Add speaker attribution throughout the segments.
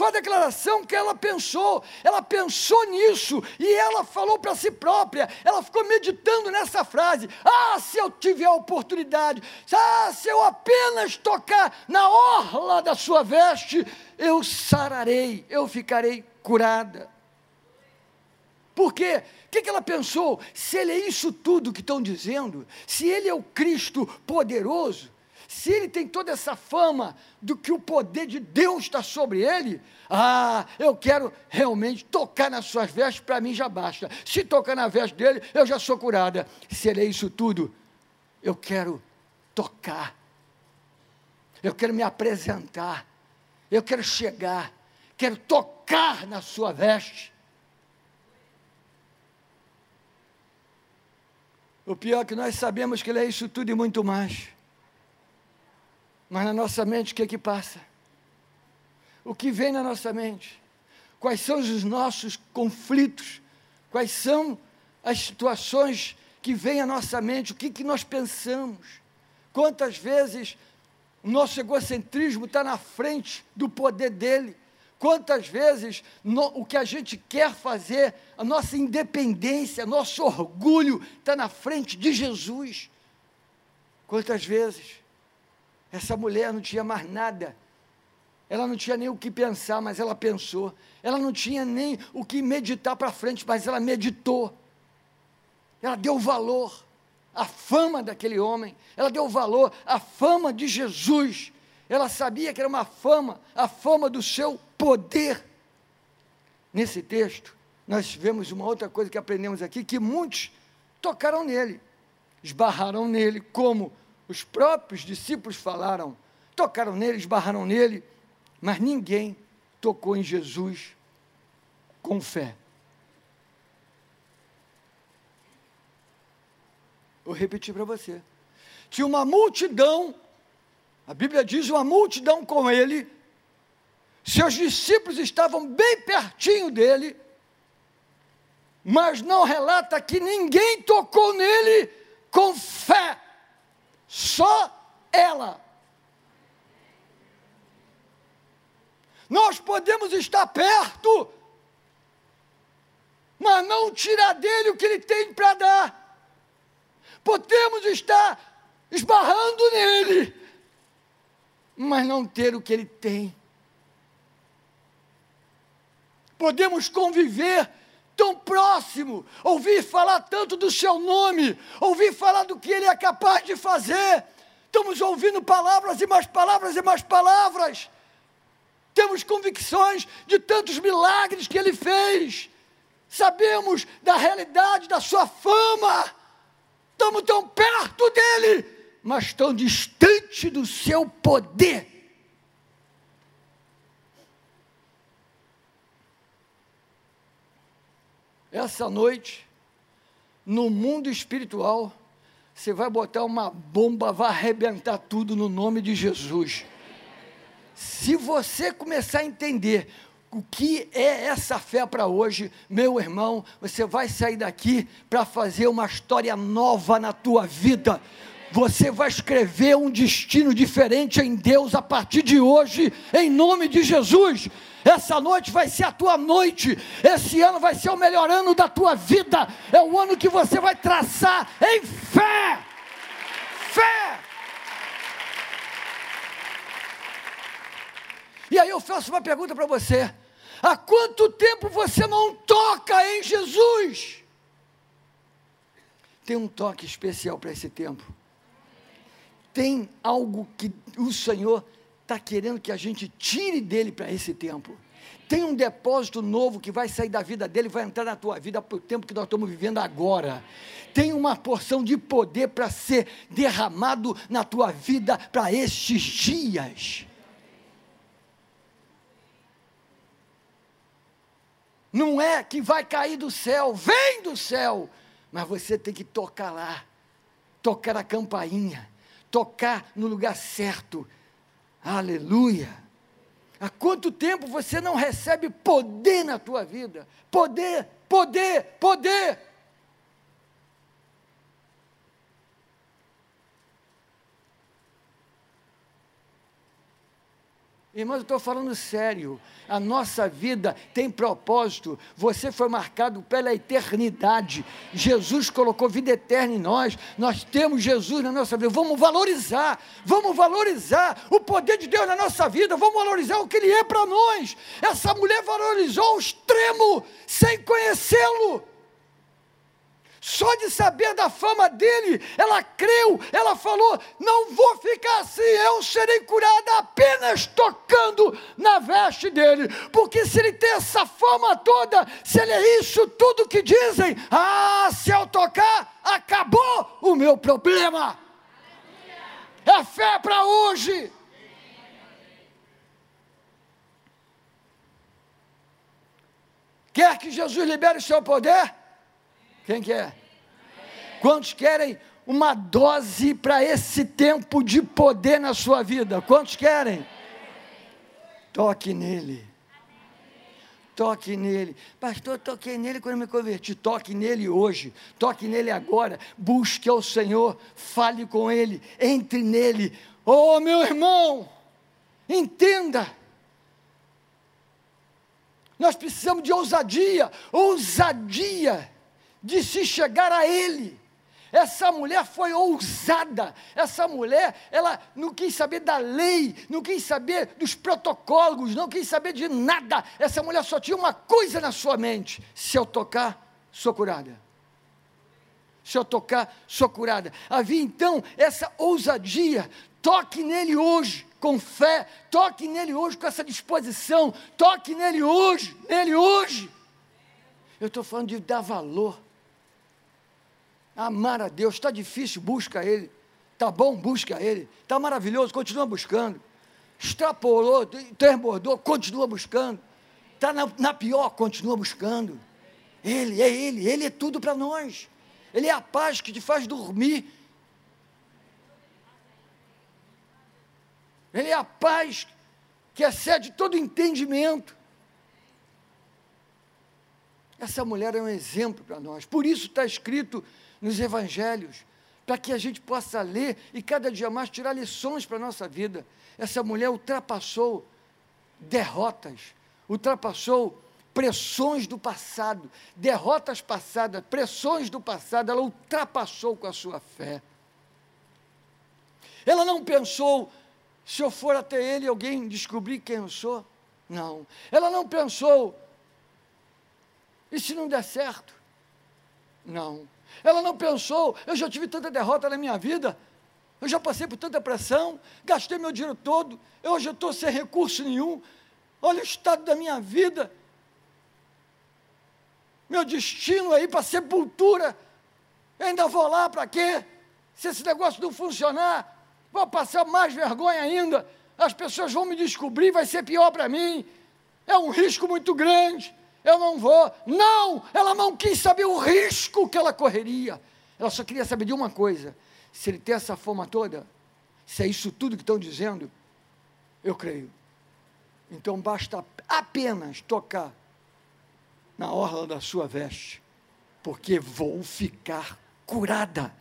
Speaker 1: Foi a declaração que ela pensou. Ela pensou nisso e ela falou para si própria. Ela ficou meditando nessa frase: Ah, se eu tiver a oportunidade, ah, se eu apenas tocar na orla da sua veste, eu sararei, eu ficarei curada. Por quê? O que, que ela pensou? Se ele é isso tudo que estão dizendo, se ele é o Cristo poderoso, se ele tem toda essa fama do que o poder de Deus está sobre ele, ah, eu quero realmente tocar nas suas vestes, para mim já basta. Se tocar na veste dele, eu já sou curada. Se ele é isso tudo, eu quero tocar, eu quero me apresentar, eu quero chegar, quero tocar na sua veste. O pior é que nós sabemos que ele é isso tudo e muito mais. Mas na nossa mente, o que é que passa? O que vem na nossa mente? Quais são os nossos conflitos? Quais são as situações que vêm à nossa mente? O que, que nós pensamos? Quantas vezes o nosso egocentrismo está na frente do poder dele? Quantas vezes no, o que a gente quer fazer, a nossa independência, nosso orgulho está na frente de Jesus? Quantas vezes essa mulher não tinha mais nada. Ela não tinha nem o que pensar, mas ela pensou. Ela não tinha nem o que meditar para frente, mas ela meditou. Ela deu valor à fama daquele homem. Ela deu valor à fama de Jesus. Ela sabia que era uma fama, a fama do seu poder. Nesse texto, nós vemos uma outra coisa que aprendemos aqui, que muitos tocaram nele, esbarraram nele, como os próprios discípulos falaram, tocaram nele, esbarraram nele, mas ninguém tocou em Jesus com fé. Vou repetir para você. Tinha uma multidão, a Bíblia diz uma multidão com ele, seus discípulos estavam bem pertinho dele, mas não relata que ninguém tocou nele com fé. Só ela. Nós podemos estar perto, mas não tirar dele o que ele tem para dar. Podemos estar esbarrando nele, mas não ter o que ele tem. Podemos conviver tão próximo, ouvir falar tanto do seu nome, ouvir falar do que ele é capaz de fazer. Estamos ouvindo palavras e mais palavras e mais palavras. Temos convicções de tantos milagres que ele fez. Sabemos da realidade da sua fama. Estamos tão perto dele, mas tão distante do seu poder. Essa noite, no mundo espiritual, você vai botar uma bomba, vai arrebentar tudo no nome de Jesus. Se você começar a entender o que é essa fé para hoje, meu irmão, você vai sair daqui para fazer uma história nova na tua vida. Você vai escrever um destino diferente em Deus a partir de hoje, em nome de Jesus. Essa noite vai ser a tua noite. Esse ano vai ser o melhor ano da tua vida. É o ano que você vai traçar em fé. Fé. E aí eu faço uma pergunta para você: há quanto tempo você não toca em Jesus? Tem um toque especial para esse tempo tem algo que o Senhor está querendo que a gente tire dele para esse tempo. Tem um depósito novo que vai sair da vida dele, vai entrar na tua vida para o tempo que nós estamos vivendo agora. Tem uma porção de poder para ser derramado na tua vida para estes dias. Não é que vai cair do céu, vem do céu, mas você tem que tocar lá, tocar a campainha tocar no lugar certo. Aleluia. Há quanto tempo você não recebe poder na tua vida? Poder, poder, poder. Irmãos, eu estou falando sério. A nossa vida tem propósito. Você foi marcado pela eternidade. Jesus colocou vida eterna em nós. Nós temos Jesus na nossa vida. Vamos valorizar. Vamos valorizar o poder de Deus na nossa vida. Vamos valorizar o que Ele é para nós. Essa mulher valorizou ao extremo, sem conhecê-lo. Só de saber da fama dele, ela creu, ela falou: não vou ficar assim, eu serei curada apenas tocando na veste dele. Porque se ele tem essa fama toda, se ele é isso tudo que dizem, ah, se eu tocar, acabou o meu problema. É fé para hoje. Quer que Jesus libere o seu poder? Quem quer? Quantos querem uma dose para esse tempo de poder na sua vida? Quantos querem? Toque nele. Toque nele. Pastor, toquei nele quando me converti. Toque nele hoje. Toque nele agora. Busque ao Senhor. Fale com ele. Entre nele. Oh, meu irmão, entenda. Nós precisamos de ousadia. Ousadia de se chegar a Ele. Essa mulher foi ousada. Essa mulher, ela não quis saber da lei, não quis saber dos protocolos, não quis saber de nada. Essa mulher só tinha uma coisa na sua mente: se eu tocar, sou curada. Se eu tocar, sou curada. Havia então essa ousadia. Toque nele hoje com fé, toque nele hoje com essa disposição, toque nele hoje, nele hoje. Eu estou falando de dar valor Amar a Deus, está difícil, busca Ele. Está bom, busca Ele. Está maravilhoso, continua buscando. Extrapolou, transbordou, continua buscando. Está na, na pior, continua buscando. Ele, é Ele, Ele é tudo para nós. Ele é a paz que te faz dormir. Ele é a paz que excede todo entendimento. Essa mulher é um exemplo para nós. Por isso está escrito nos evangelhos, para que a gente possa ler e cada dia mais tirar lições para a nossa vida. Essa mulher ultrapassou derrotas, ultrapassou pressões do passado, derrotas passadas, pressões do passado, ela ultrapassou com a sua fé. Ela não pensou, se eu for até ele, alguém descobrir quem eu sou? Não. Ela não pensou, e se não der certo? Não. Ela não pensou, eu já tive tanta derrota na minha vida, eu já passei por tanta pressão, gastei meu dinheiro todo, eu hoje estou sem recurso nenhum, olha o estado da minha vida, meu destino aí para sepultura, eu ainda vou lá para quê? Se esse negócio não funcionar, vou passar mais vergonha ainda, as pessoas vão me descobrir, vai ser pior para mim, é um risco muito grande eu não vou. Não, ela não quis saber o risco que ela correria. Ela só queria saber de uma coisa: se ele tem essa fama toda, se é isso tudo que estão dizendo, eu creio. Então basta apenas tocar na orla da sua veste, porque vou ficar curada.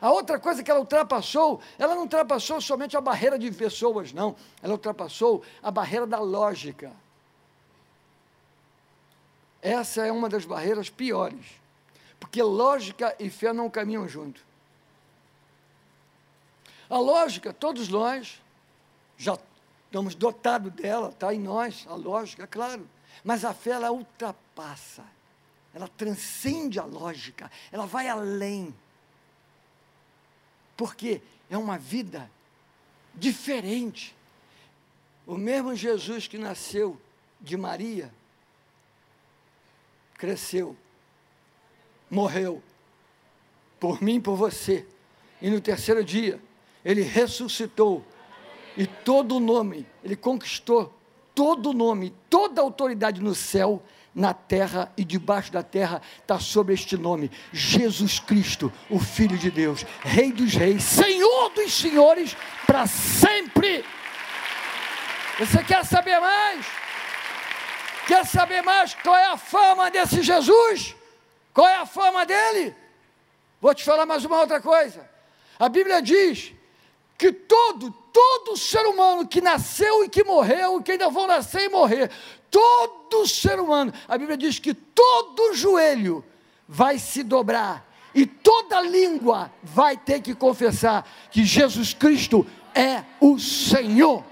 Speaker 1: A outra coisa que ela ultrapassou, ela não ultrapassou somente a barreira de pessoas, não. Ela ultrapassou a barreira da lógica. Essa é uma das barreiras piores, porque lógica e fé não caminham junto. A lógica, todos nós já estamos dotados dela, está em nós, a lógica, claro. Mas a fé, ela ultrapassa, ela transcende a lógica, ela vai além. Porque é uma vida diferente. O mesmo Jesus que nasceu de Maria, cresceu, morreu, por mim e por você. E no terceiro dia, ele ressuscitou. E todo o nome, ele conquistou todo o nome, toda a autoridade no céu, na terra e debaixo da terra está sobre este nome: Jesus Cristo, o Filho de Deus, Rei dos Reis, Senhor dos Senhores, para sempre. Você quer saber mais? Quer saber mais qual é a fama desse Jesus? Qual é a fama dele? Vou te falar mais uma outra coisa. A Bíblia diz que todo, todo ser humano que nasceu e que morreu, e que ainda vão nascer e morrer, todo ser humano, a Bíblia diz que todo joelho vai se dobrar e toda língua vai ter que confessar que Jesus Cristo é o Senhor.